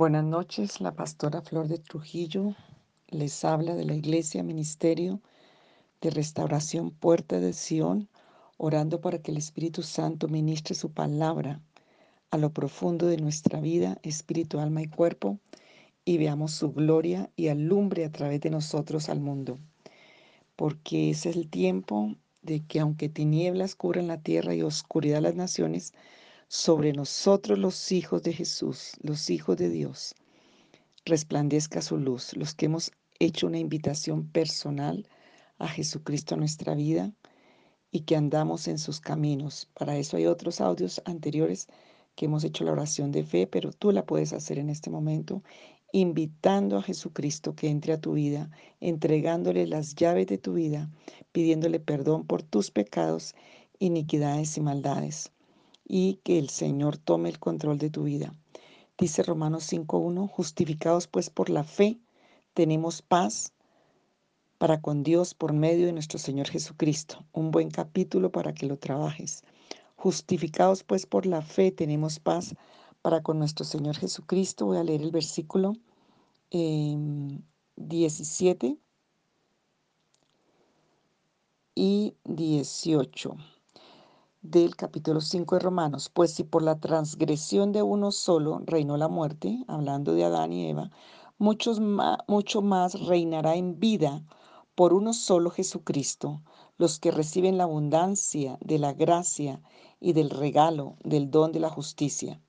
Buenas noches, la pastora Flor de Trujillo les habla de la Iglesia Ministerio de Restauración Puerta de Sion, orando para que el Espíritu Santo ministre su palabra a lo profundo de nuestra vida, espíritu, alma y cuerpo, y veamos su gloria y alumbre a través de nosotros al mundo. Porque es el tiempo de que aunque tinieblas cubran la tierra y oscuridad las naciones, sobre nosotros los hijos de Jesús, los hijos de Dios, resplandezca su luz, los que hemos hecho una invitación personal a Jesucristo a nuestra vida y que andamos en sus caminos. Para eso hay otros audios anteriores que hemos hecho la oración de fe, pero tú la puedes hacer en este momento invitando a Jesucristo que entre a tu vida, entregándole las llaves de tu vida, pidiéndole perdón por tus pecados, iniquidades y maldades y que el Señor tome el control de tu vida. Dice Romanos 5.1, justificados pues por la fe, tenemos paz para con Dios por medio de nuestro Señor Jesucristo. Un buen capítulo para que lo trabajes. Justificados pues por la fe, tenemos paz para con nuestro Señor Jesucristo. Voy a leer el versículo 17 em, y 18 del capítulo 5 de Romanos, pues si por la transgresión de uno solo reinó la muerte, hablando de Adán y Eva, muchos mucho más reinará en vida por uno solo Jesucristo, los que reciben la abundancia de la gracia y del regalo del don de la justicia.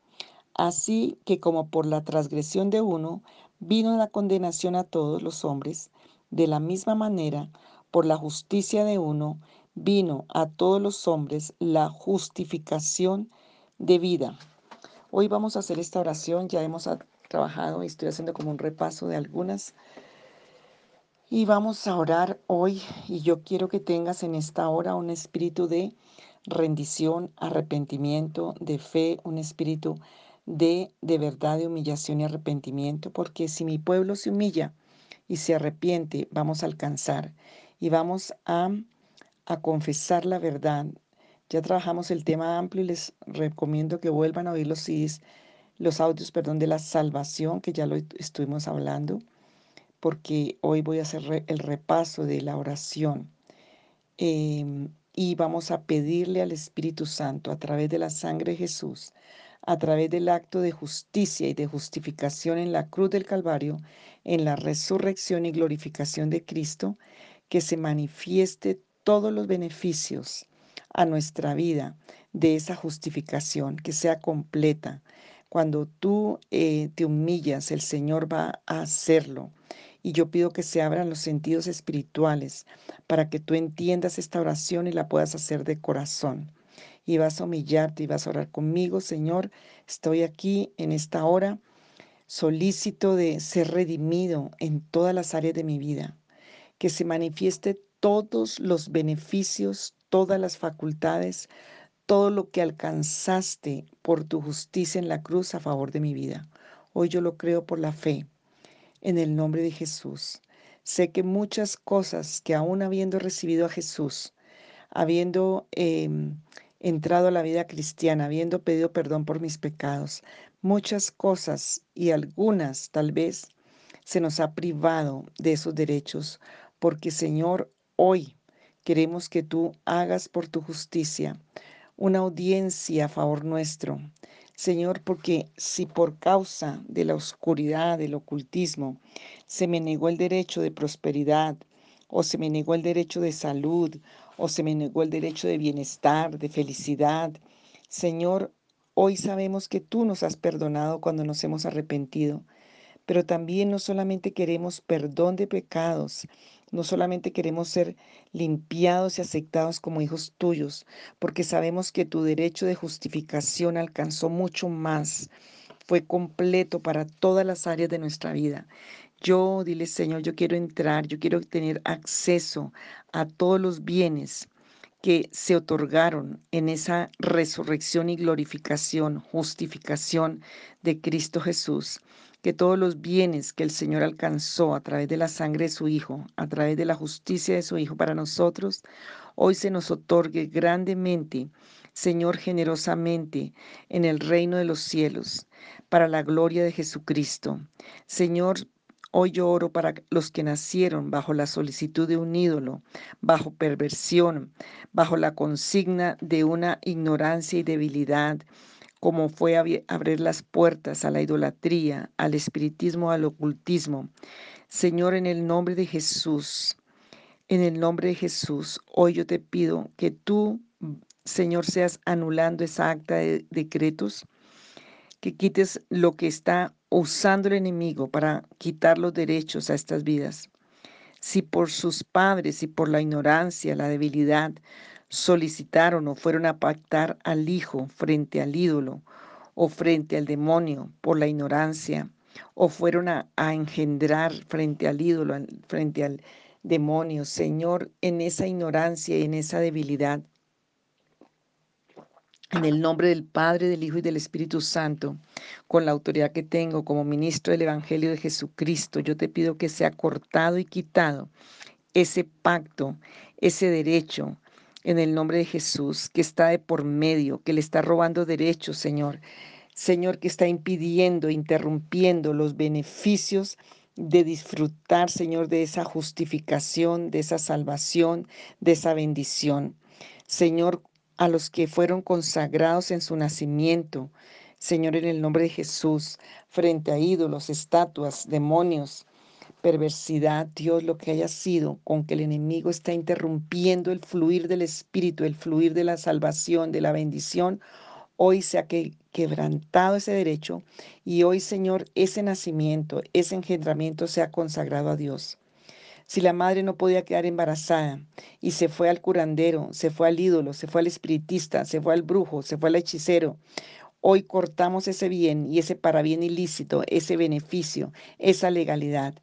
Así que como por la transgresión de uno vino la condenación a todos los hombres, de la misma manera, por la justicia de uno, vino a todos los hombres la justificación de vida. Hoy vamos a hacer esta oración, ya hemos trabajado y estoy haciendo como un repaso de algunas. Y vamos a orar hoy y yo quiero que tengas en esta hora un espíritu de rendición, arrepentimiento, de fe, un espíritu de, de verdad, de humillación y arrepentimiento, porque si mi pueblo se humilla y se arrepiente, vamos a alcanzar y vamos a a confesar la verdad. Ya trabajamos el tema amplio y les recomiendo que vuelvan a oír los los audios, perdón, de la salvación, que ya lo estuvimos hablando, porque hoy voy a hacer el repaso de la oración. Em, y vamos a pedirle al Espíritu Santo a través de la sangre de Jesús, a través del acto de justicia y de justificación en la cruz del Calvario, en la resurrección y glorificación de Cristo, que se manifieste todos los beneficios a nuestra vida de esa justificación, que sea completa. Cuando tú eh, te humillas, el Señor va a hacerlo. Y yo pido que se abran los sentidos espirituales para que tú entiendas esta oración y la puedas hacer de corazón. Y vas a humillarte y vas a orar conmigo, Señor. Estoy aquí en esta hora solícito de ser redimido en todas las áreas de mi vida. Que se manifieste todos los beneficios, todas las facultades, todo lo que alcanzaste por tu justicia en la cruz a favor de mi vida. Hoy yo lo creo por la fe, en el nombre de Jesús. Sé que muchas cosas que aún habiendo recibido a Jesús, habiendo em, entrado a la vida cristiana, habiendo pedido perdón por mis pecados, muchas cosas y algunas tal vez se nos ha privado de esos derechos, porque Señor, Hoy queremos que tú hagas por tu justicia una audiencia a favor nuestro. Señor, porque si por causa de la oscuridad, del ocultismo, se me negó el derecho de prosperidad, o se me negó el derecho de salud, o se me negó el derecho de bienestar, de felicidad, Señor, hoy sabemos que tú nos has perdonado cuando nos hemos arrepentido, pero también no solamente queremos perdón de pecados, no solamente queremos ser limpiados y aceptados como hijos tuyos, porque sabemos que tu derecho de justificación alcanzó mucho más, fue completo para todas las áreas de nuestra vida. Yo, dile Señor, yo quiero entrar, yo quiero tener acceso a todos los bienes que se otorgaron en esa resurrección y glorificación, justificación de Cristo Jesús que todos los bienes que el Señor alcanzó a través de la sangre de su Hijo, a través de la justicia de su Hijo para nosotros, hoy se nos otorgue grandemente, Señor, generosamente en el reino de los cielos, para la gloria de Jesucristo. Señor, Hoy yo oro para los que nacieron bajo la solicitud de un ídolo, bajo perversión, bajo la consigna de una ignorancia y debilidad, como fue abrir las puertas a la idolatría, al espiritismo, al ocultismo. Señor, en el nombre de Jesús, en el nombre de Jesús, hoy yo te pido que tú, Señor, seas anulando esa acta de decretos, que quites lo que está usando el enemigo para quitar los derechos a estas vidas. Si por sus padres y por la ignorancia, la debilidad, solicitaron o fueron a pactar al hijo frente al ídolo o frente al demonio por la ignorancia, o fueron a, engendrar frente al ídolo, frente al demonio, Señor, en esa ignorancia y en esa debilidad, en el nombre del Padre, del Hijo y del Espíritu Santo, con la autoridad que tengo como ministro del Evangelio de Jesucristo, yo te pido que sea cortado y quitado ese pacto, ese derecho, en el nombre de Jesús, que está de por medio, que le está robando derechos, Señor. Señor, que está impidiendo, interrumpiendo los beneficios de disfrutar, Señor, de esa justificación, de esa salvación, de esa bendición. Señor, a los que fueron consagrados en su nacimiento, Señor, en el nombre de Jesús, frente a ídolos, estatuas, demonios, perversidad, Dios, lo que haya sido, con que el enemigo está interrumpiendo el fluir del Espíritu, el fluir de la salvación, de la bendición, hoy se ha quebrantado ese derecho y hoy, Señor, ese nacimiento, ese engendramiento se ha consagrado a Dios. Si la madre no podía quedar embarazada y se fue al curandero, se fue al ídolo, se fue al espiritista, se fue al brujo, se fue al hechicero, hoy cortamos ese bien y ese para bien ilícito, ese beneficio, esa legalidad.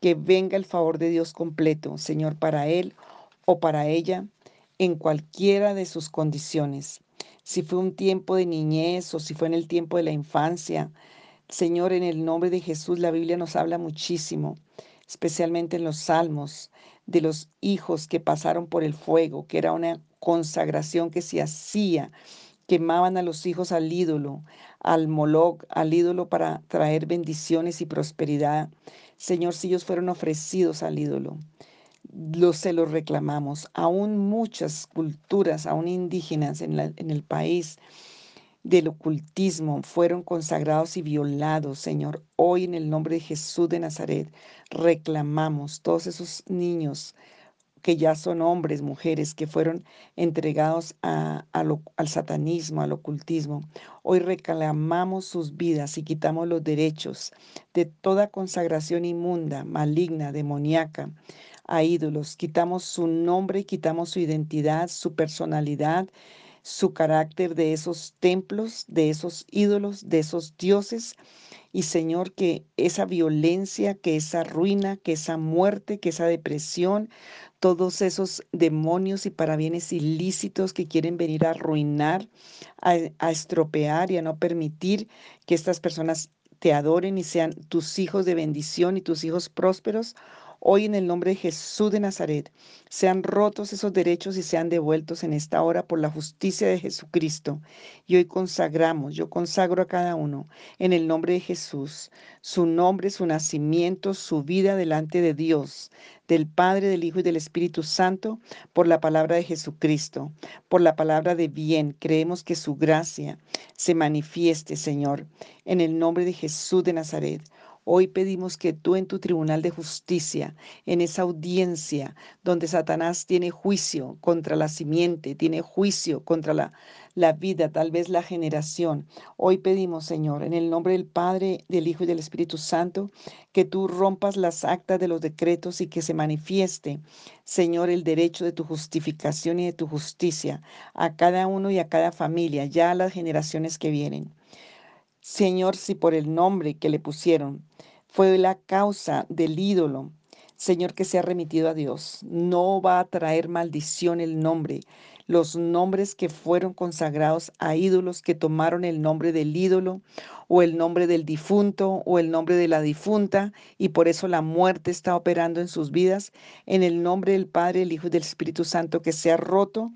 Que venga el favor de Dios completo, Señor, para él o para ella, en cualquiera de sus condiciones. Si fue un tiempo de niñez o si fue en el tiempo de la infancia, Señor, en el nombre de Jesús, la Biblia nos habla muchísimo especialmente en los salmos, de los hijos que pasaron por el fuego, que era una consagración que se hacía. Quemaban a los hijos al ídolo, al Moloch, al ídolo para traer bendiciones y prosperidad. Señor, si ellos fueron ofrecidos al ídolo, los se los reclamamos. Aún muchas culturas, aún indígenas en, en el país, del ocultismo fueron consagrados y violados, Señor. Hoy en el nombre de Jesús de Nazaret reclamamos todos esos niños que ya son hombres, mujeres, que fueron entregados al satanismo, al ocultismo. Hoy reclamamos sus vidas y quitamos los derechos de toda consagración inmunda, maligna, demoníaca a ídolos. Quitamos su nombre, quitamos su identidad, su personalidad su carácter de esos templos, de esos ídolos, de esos dioses. Y Señor, que esa violencia, que esa ruina, que esa muerte, que esa depresión, todos esos demonios y parabienes ilícitos que quieren venir a arruinar, a, estropear y a no permitir que estas personas te adoren y sean tus hijos de bendición y tus hijos prósperos. Hoy en el nombre de Jesús de Nazaret, sean rotos esos derechos y sean devueltos en esta hora por la justicia de Jesucristo. Y hoy consagramos, yo consagro a cada uno en el nombre de Jesús, su nombre, su nacimiento, su vida delante de Dios, del Padre, del Hijo y del Espíritu Santo, por la palabra de Jesucristo, por la palabra de bien. Creemos que su gracia se manifieste, Señor, en el nombre de Jesús de Nazaret. Hoy pedimos que tú en tu tribunal de justicia, en esa audiencia donde Satanás tiene juicio contra la simiente, tiene juicio contra la, la vida, tal vez la generación. Hoy pedimos, Señor, en el nombre del Padre, del Hijo y del Espíritu Santo, que tú rompas las actas de los decretos y que se manifieste, Señor, el derecho de tu justificación y de tu justicia a cada uno y a cada familia, ya a las generaciones que vienen. Señor, si por el nombre que le pusieron fue la causa del ídolo, Señor, que se ha remitido a Dios, no va a traer maldición el nombre. los nombres que fueron consagrados a ídolos que tomaron el nombre del ídolo o el nombre del difunto o el nombre de la difunta y por eso la muerte está operando en sus vidas. En el nombre del Padre, el Hijo y del Espíritu Santo, que sea roto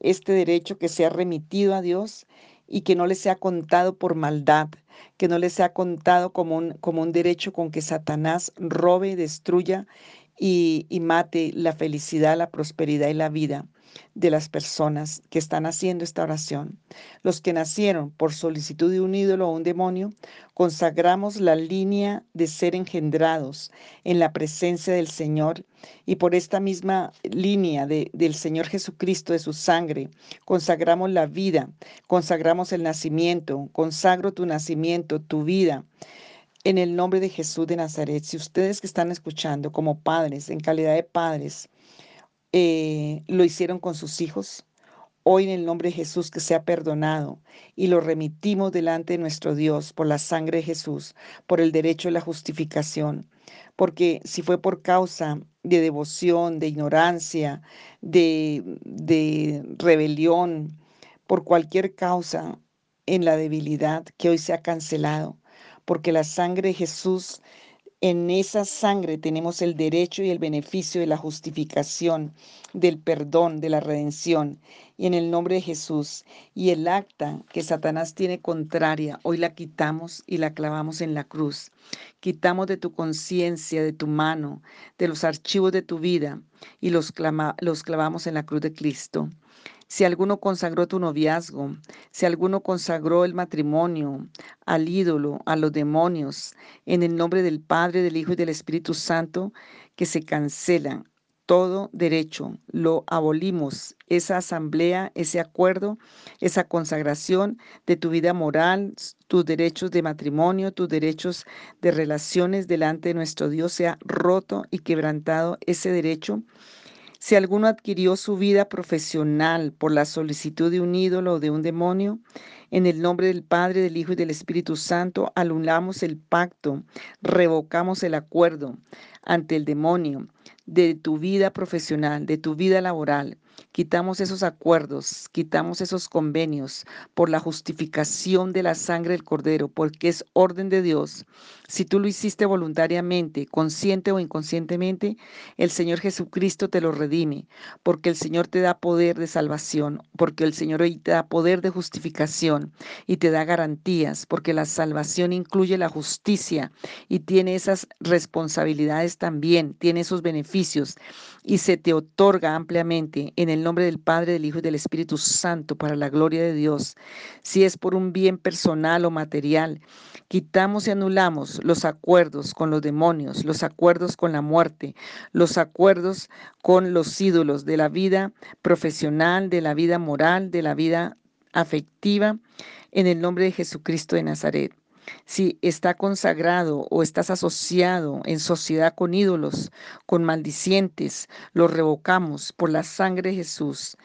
este derecho, que sea remitido a Dios y que no le sea contado por maldad, que no le sea contado como un, como un derecho con que Satanás robe, destruya y, mate la felicidad, la prosperidad y la vida de las personas que están haciendo esta oración. Los que nacieron por solicitud de un ídolo o un demonio, consagramos la línea de ser engendrados en la presencia del Señor y por esta misma línea de, del Señor Jesucristo, de su sangre, consagramos la vida, consagramos el nacimiento, consagro tu nacimiento, tu vida. En el nombre de Jesús de Nazaret, si ustedes que están escuchando como padres, en calidad de padres, eh, lo hicieron con sus hijos. Hoy en el nombre de Jesús que sea perdonado y lo remitimos delante de nuestro Dios por la sangre de Jesús, por el derecho de la justificación. Porque si fue por causa de devoción, de ignorancia, de, de rebelión, por cualquier causa en la debilidad, que hoy sea cancelado. Porque la sangre de Jesús en esa sangre tenemos el derecho y el beneficio de la justificación, del perdón, de la redención. Y en el nombre de Jesús. Y el acta que Satanás tiene contraria, hoy la quitamos y la clavamos en la cruz. Quitamos de tu conciencia, de tu mano, de los archivos de tu vida y los, los clavamos en la cruz de Cristo si alguno consagró tu noviazgo, si alguno consagró el matrimonio al ídolo, a los demonios, en el nombre del Padre, del Hijo y del Espíritu Santo, que se cancela todo derecho, lo abolimos, esa asamblea, ese acuerdo, esa consagración de tu vida moral, tus derechos de matrimonio, tus derechos de relaciones delante de nuestro Dios, sea roto y quebrantado ese derecho si alguno adquirió su vida profesional por la solicitud de un ídolo o de un demonio, en el nombre del Padre, del Hijo y del Espíritu Santo, anulamos el pacto, revocamos el acuerdo ante el demonio de tu vida profesional, de tu vida laboral. Quitamos esos acuerdos, quitamos esos convenios por la justificación de la sangre del Cordero, porque es orden de Dios. Si tú lo hiciste voluntariamente, consciente o inconscientemente, el Señor Jesucristo te lo redime, porque el Señor te da poder de salvación, porque el Señor hoy te da poder de justificación y te da garantías, porque la salvación incluye la justicia y tiene esas responsabilidades también, tiene esos beneficios y se te otorga ampliamente en el nombre del Padre, del Hijo y del Espíritu Santo para la gloria de Dios. Si es por un bien personal o material, quitamos y anulamos los acuerdos con los demonios, los acuerdos con la muerte, los acuerdos con los ídolos de la vida profesional, de la vida moral, de la vida afectiva, en el nombre de Jesucristo de Nazaret si está consagrado o estás asociado en sociedad con ídolos, con maldicientes, lo revocamos por la sangre de Jesús,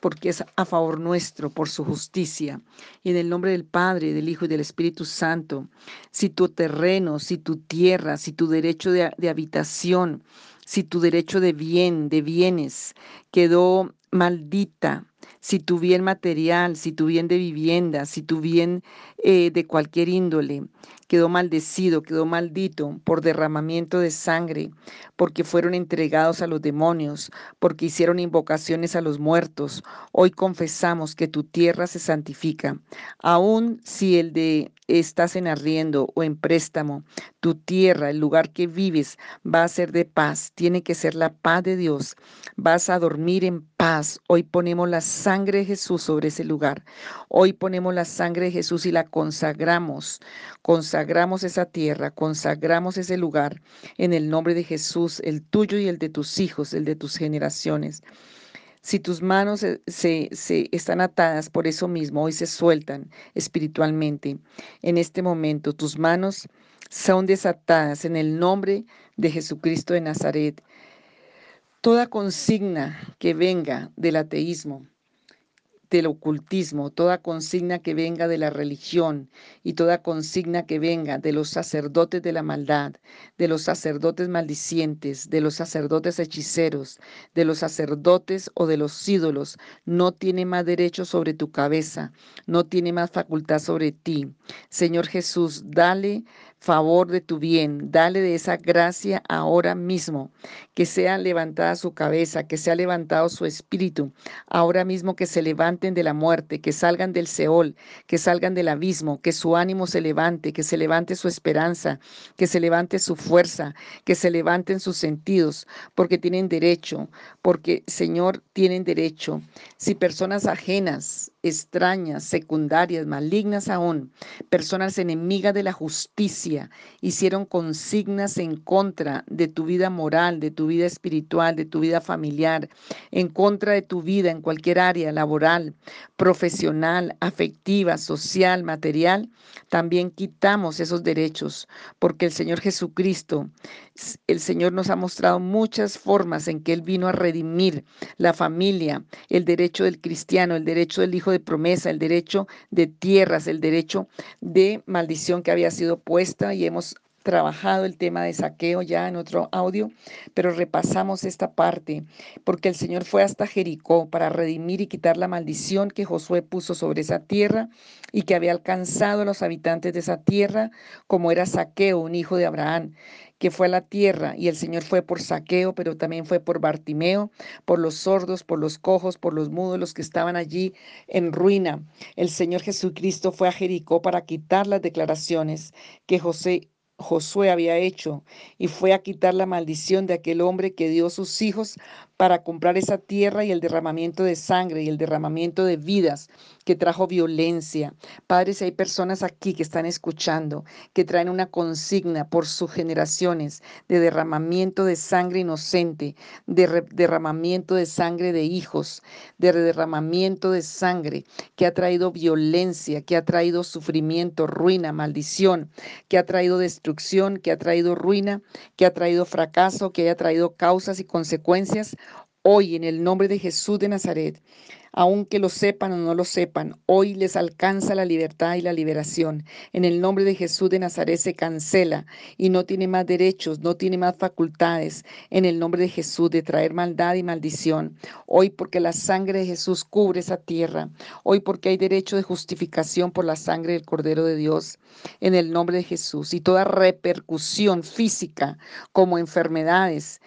porque es a favor nuestro, por su justicia. Y en el nombre del Padre, del Hijo y del Espíritu Santo, si tu terreno, si tu tierra, si tu derecho de, habitación, si tu derecho de bien, de bienes, quedó maldita, si tu bien material, si tu bien de vivienda, si tu bien eh, de cualquier índole quedó maldecido, quedó maldito por derramamiento de sangre, porque fueron entregados a los demonios, porque hicieron invocaciones a los muertos. Hoy confesamos que tu tierra se santifica, aun si el de estás en arriendo o en préstamo, tu tierra, el lugar que vives, va a ser de paz, tiene que ser la paz de Dios. Vas a dormir en paz. Hoy ponemos la sangre de Jesús sobre ese lugar. Hoy ponemos la sangre de Jesús y la consagramos. Consagramos esa tierra, consagramos ese lugar en el nombre de Jesús, el tuyo y el de tus hijos, el de tus generaciones. Si tus manos se, se, están atadas por eso mismo, hoy se sueltan espiritualmente. En este momento tus manos son desatadas en el nombre de Jesucristo de Nazaret. Toda consigna que venga del ateísmo, del ocultismo, toda consigna que venga de la religión y toda consigna que venga de los sacerdotes de la maldad, de los sacerdotes maldicientes, de los sacerdotes hechiceros, de los sacerdotes o de los ídolos, no tiene más derecho sobre tu cabeza, no tiene más facultad sobre ti. Señor Jesús, dale favor de tu bien, dale de esa gracia ahora mismo, que sea levantada su cabeza, que sea levantado su espíritu, ahora mismo que se levanten de la muerte, que salgan del Seol, que salgan del abismo, que su ánimo se levante, que se levante su esperanza, que se levante su fuerza, que se levanten sus sentidos, porque tienen derecho, porque Señor tienen derecho. Si personas ajenas, extrañas, secundarias, malignas aún, personas enemigas de la justicia, hicieron consignas en contra de tu vida moral, de tu vida espiritual, de tu vida familiar, en contra de tu vida en cualquier área laboral, profesional, afectiva, social, material, también quitamos esos derechos, porque el Señor Jesucristo, el Señor nos ha mostrado muchas formas en que Él vino a redimir la familia, el derecho del cristiano, el derecho del hijo de promesa, el derecho de tierras, el derecho de maldición que había sido puesta y hemos trabajado el tema de saqueo ya en otro audio, pero repasamos esta parte, porque el Señor fue hasta Jericó para redimir y quitar la maldición que Josué puso sobre esa tierra y que había alcanzado a los habitantes de esa tierra, como era saqueo, un hijo de Abraham que fue a la tierra, y el Señor fue por saqueo, pero también fue por Bartimeo, por los sordos, por los cojos, por los mudos, los que estaban allí en ruina. El Señor Jesucristo fue a Jericó para quitar las declaraciones que José Josué había hecho y fue a quitar la maldición de aquel hombre que dio sus hijos para comprar esa tierra y el derramamiento de sangre y el derramamiento de vidas que trajo violencia. Padres, hay personas aquí que están escuchando, que traen una consigna por sus generaciones de derramamiento de sangre inocente, de derramamiento de sangre de hijos, de derramamiento de sangre que ha traído violencia, que ha traído sufrimiento, ruina, maldición, que ha traído destrucción, que ha traído ruina, que ha traído fracaso, que haya traído causas y consecuencias Hoy, en el nombre de Jesús de Nazaret, aunque lo sepan o no lo sepan, hoy les alcanza la libertad y la liberación. En el nombre de Jesús de Nazaret se cancela y no tiene más derechos, no tiene más facultades en el nombre de Jesús de traer maldad y maldición. Hoy porque la sangre de Jesús cubre esa tierra. Hoy porque hay derecho de justificación por la sangre del Cordero de Dios. En el nombre de Jesús. Y toda repercusión física como enfermedades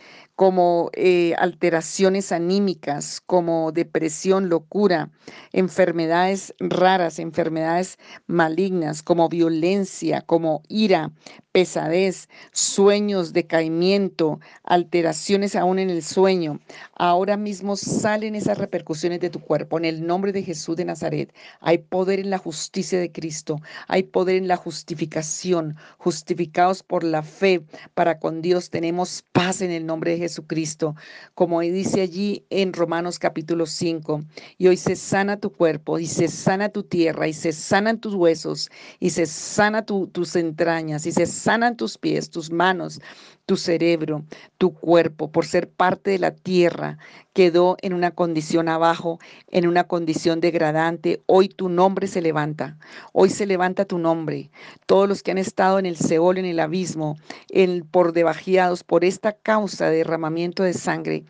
como eh, alteraciones anímicas, como depresión, locura, enfermedades raras, enfermedades malignas, como violencia, como ira, pesadez, sueños, decaimiento, alteraciones aún en el sueño. Ahora mismo salen esas repercusiones de tu cuerpo. En el nombre de Jesús de Nazaret hay poder en la justicia de Cristo, hay poder en la justificación, justificados por la fe. Para con Dios tenemos paz en el nombre de Jesucristo, como dice allí en Romanos capítulo 5. Y hoy se sana tu cuerpo, y se sana tu tierra, y se sanan tus huesos, y se sana tus entrañas, y se sanan tus pies, tus manos, tu cerebro, tu cuerpo, por ser parte de la tierra, quedó en una condición abajo, en una condición degradante. Hoy tu nombre se levanta, hoy se levanta tu nombre. Todos los que han estado en el Seol, en el abismo, en, por debajeados por esta causa de derramamiento de sangre,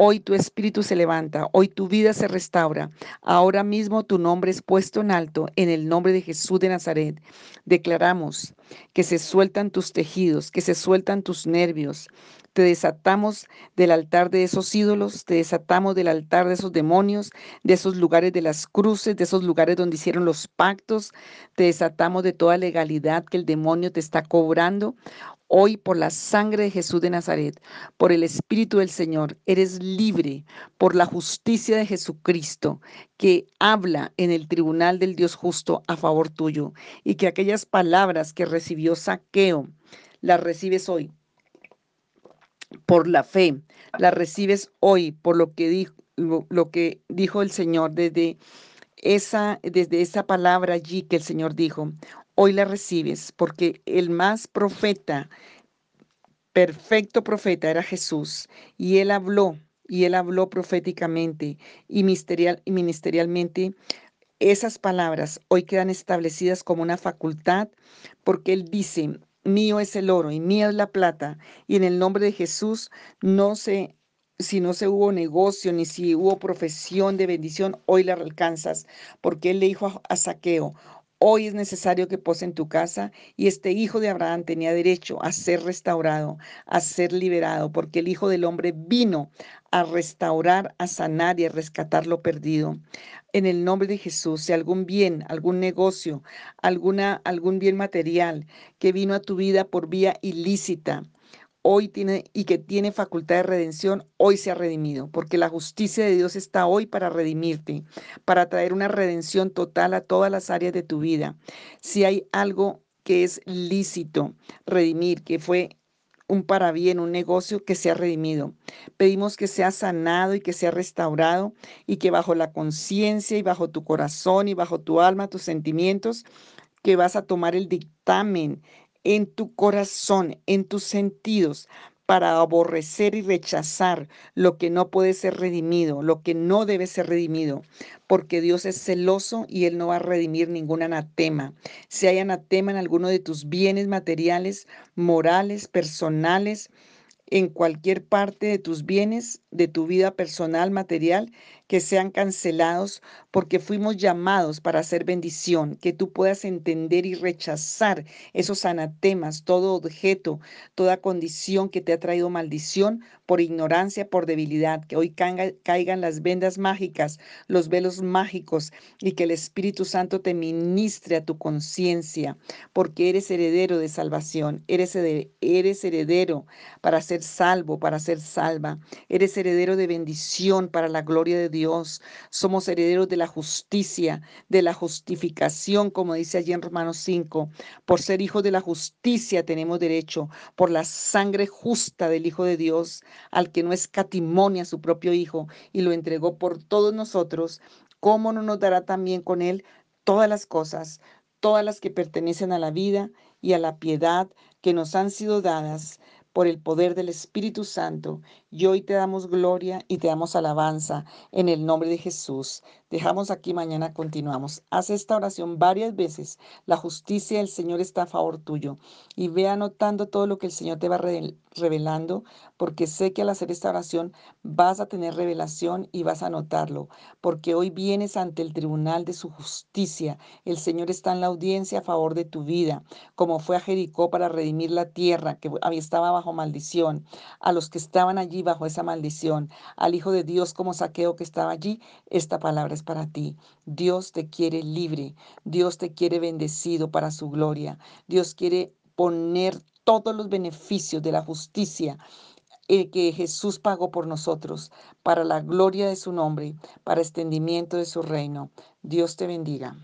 hoy tu espíritu se levanta, hoy tu vida se restaura. Ahora mismo tu nombre es puesto en alto en el nombre de Jesús de Nazaret. Declaramos que se sueltan tus tejidos, que se sueltan tus nervios. Te desatamos del altar de esos ídolos, te desatamos del altar de esos demonios, de esos lugares de las cruces, de esos lugares donde hicieron los pactos. Te desatamos de toda legalidad que el demonio te está cobrando. Hoy por la sangre de Jesús de Nazaret, por el Espíritu del Señor, eres libre por la justicia de Jesucristo que habla en el tribunal del Dios justo a favor tuyo y que aquellas palabras que recibió Saqueo las recibes hoy por la fe, las recibes hoy por lo que dijo, lo, que dijo el Señor desde esa, desde esa palabra allí que el Señor dijo. Hoy la recibes porque el más profeta, perfecto profeta era Jesús y él habló y él habló proféticamente y, ministerial, y ministerialmente esas palabras hoy quedan establecidas como una facultad porque Él dice, mío es el oro y mía es la plata, y en el nombre de Jesús no se si no se hubo negocio ni si hubo profesión de bendición, hoy la alcanzas, porque él le dijo a, Saqueo, Hoy es necesario que pose en tu casa y este hijo de Abraham tenía derecho a ser restaurado, a ser liberado, porque el Hijo del Hombre vino a restaurar, a sanar y a rescatar lo perdido. En el nombre de Jesús, si algún bien, algún negocio, alguna, algún bien material que vino a tu vida por vía ilícita, hoy tiene y que tiene facultad de redención, hoy se ha redimido, porque la justicia de Dios está hoy para redimirte, para traer una redención total a todas las áreas de tu vida. Si hay algo que es lícito redimir, que fue un para bien, un negocio que sea redimido. Pedimos que sea sanado y que sea restaurado y que bajo la conciencia y bajo tu corazón y bajo tu alma, tus sentimientos, que vas a tomar el dictamen en tu corazón, en tus sentidos, para aborrecer y rechazar lo que no puede ser redimido, lo que no debe ser redimido, porque Dios es celoso y Él no va a redimir ningún anatema. Si hay anatema en alguno de tus bienes materiales, morales, personales, en cualquier parte de tus bienes, de tu vida personal, material, que sean cancelados, porque fuimos llamados para hacer bendición, que tú puedas entender y rechazar esos anatemas, todo objeto, toda condición que te ha traído maldición por ignorancia, por debilidad, que hoy caigan las vendas mágicas, los velos mágicos y que el Espíritu Santo te ministre a tu conciencia, porque eres heredero de salvación, eres, eres heredero para ser salvo, para ser salva, eres heredero de bendición para la gloria de Dios Dios, somos herederos de la justicia, de la justificación, como dice allí en Romanos 5. Por ser hijos de la justicia tenemos derecho, por la sangre justa del Hijo de Dios, al que no escatimonia su propio Hijo y lo entregó por todos nosotros, ¿cómo no nos dará también con él todas las cosas, todas las que pertenecen a la vida y a la piedad que nos han sido dadas? por el poder del Espíritu Santo. Y hoy te damos gloria y te damos alabanza en el nombre de Jesús. Dejamos aquí, mañana continuamos. Haz esta oración varias veces. La justicia del Señor está a favor tuyo. Y ve anotando todo lo que el Señor te va revelando, porque sé que al hacer esta oración vas a tener revelación y vas a anotarlo, porque hoy vienes ante el tribunal de su justicia. El Señor está en la audiencia a favor de tu vida, como fue a Jericó para redimir la tierra que estaba bajo maldición, a los que estaban allí bajo esa maldición, al Hijo de Dios como saqueo que estaba allí, esta palabra es para ti. Dios te quiere libre, Dios te quiere bendecido para su gloria, Dios quiere poner todos los beneficios de la justicia eh, que Jesús pagó por nosotros, para la gloria de su nombre, para extendimiento de su reino. Dios te bendiga.